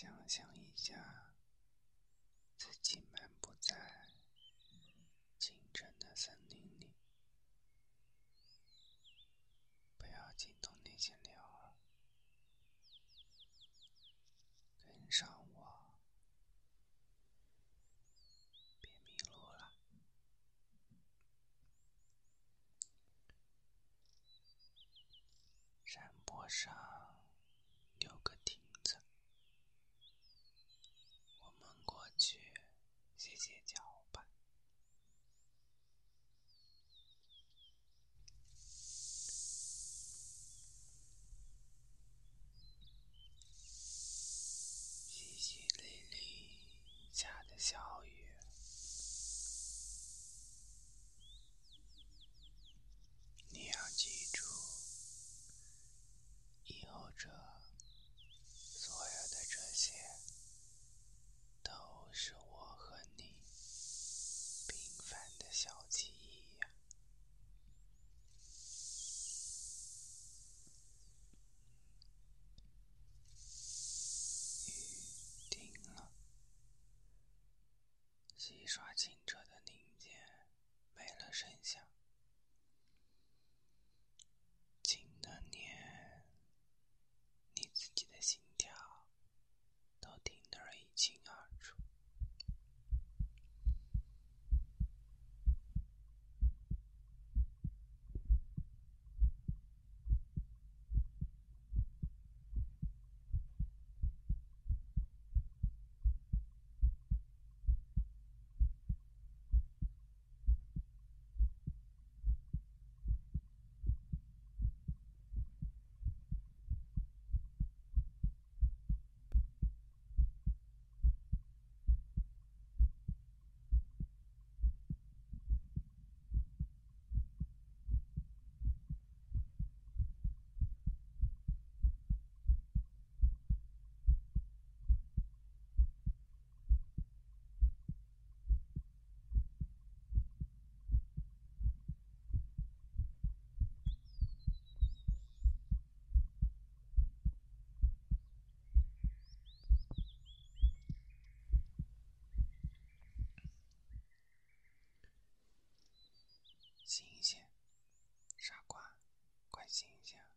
想象一下，自己漫步在清晨的森林里，不要惊动那些鸟儿，跟上我，别迷路了。山坡上洗刷清澈的零件没了声响，亲一。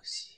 aussi.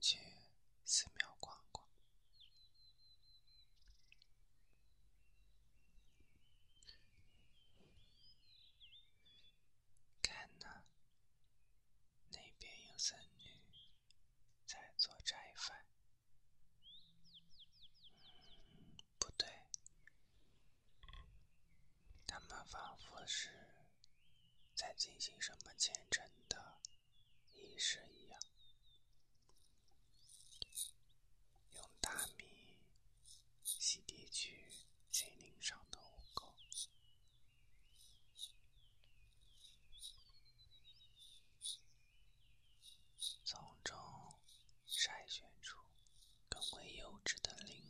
去寺庙逛逛。看呐，那边有僧女在做斋饭。不对，他们仿佛是在进行什么虔诚的仪式会幼稚的灵魂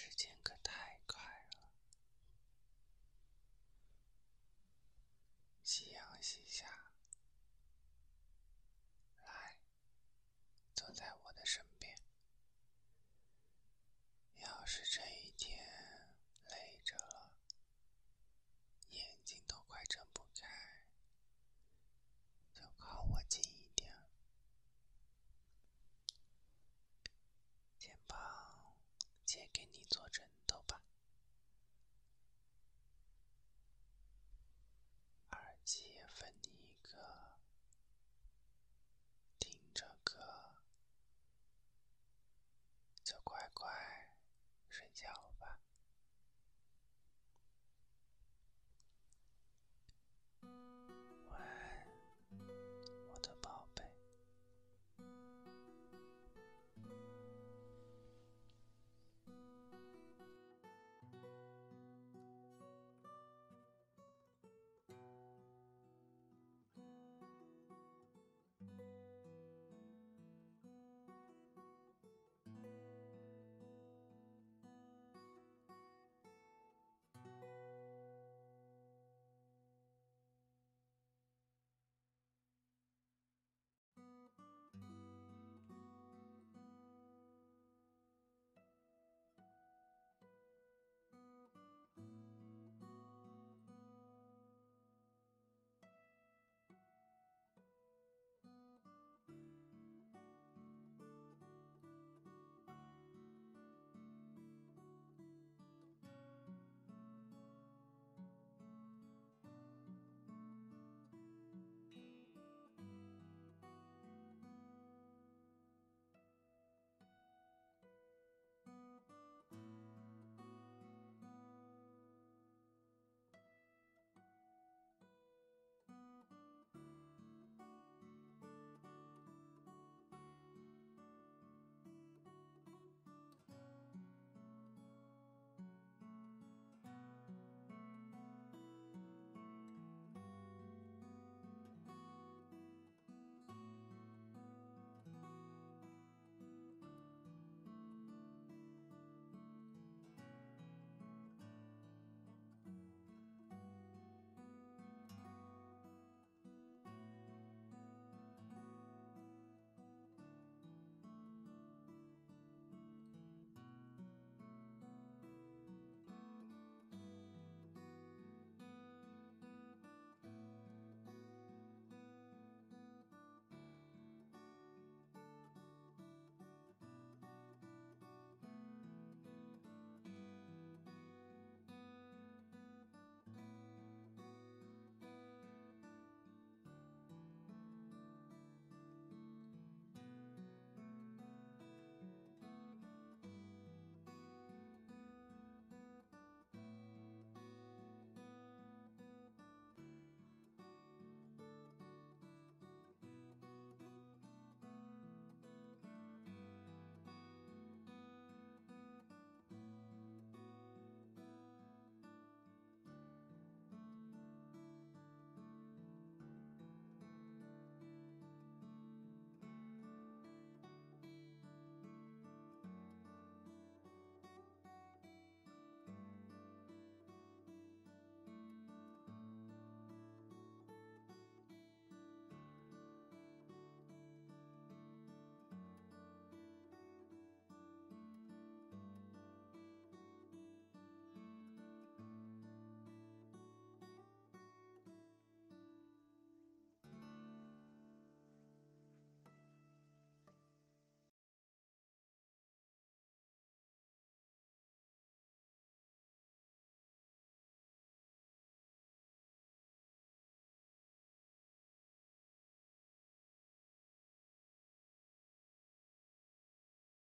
слушайте.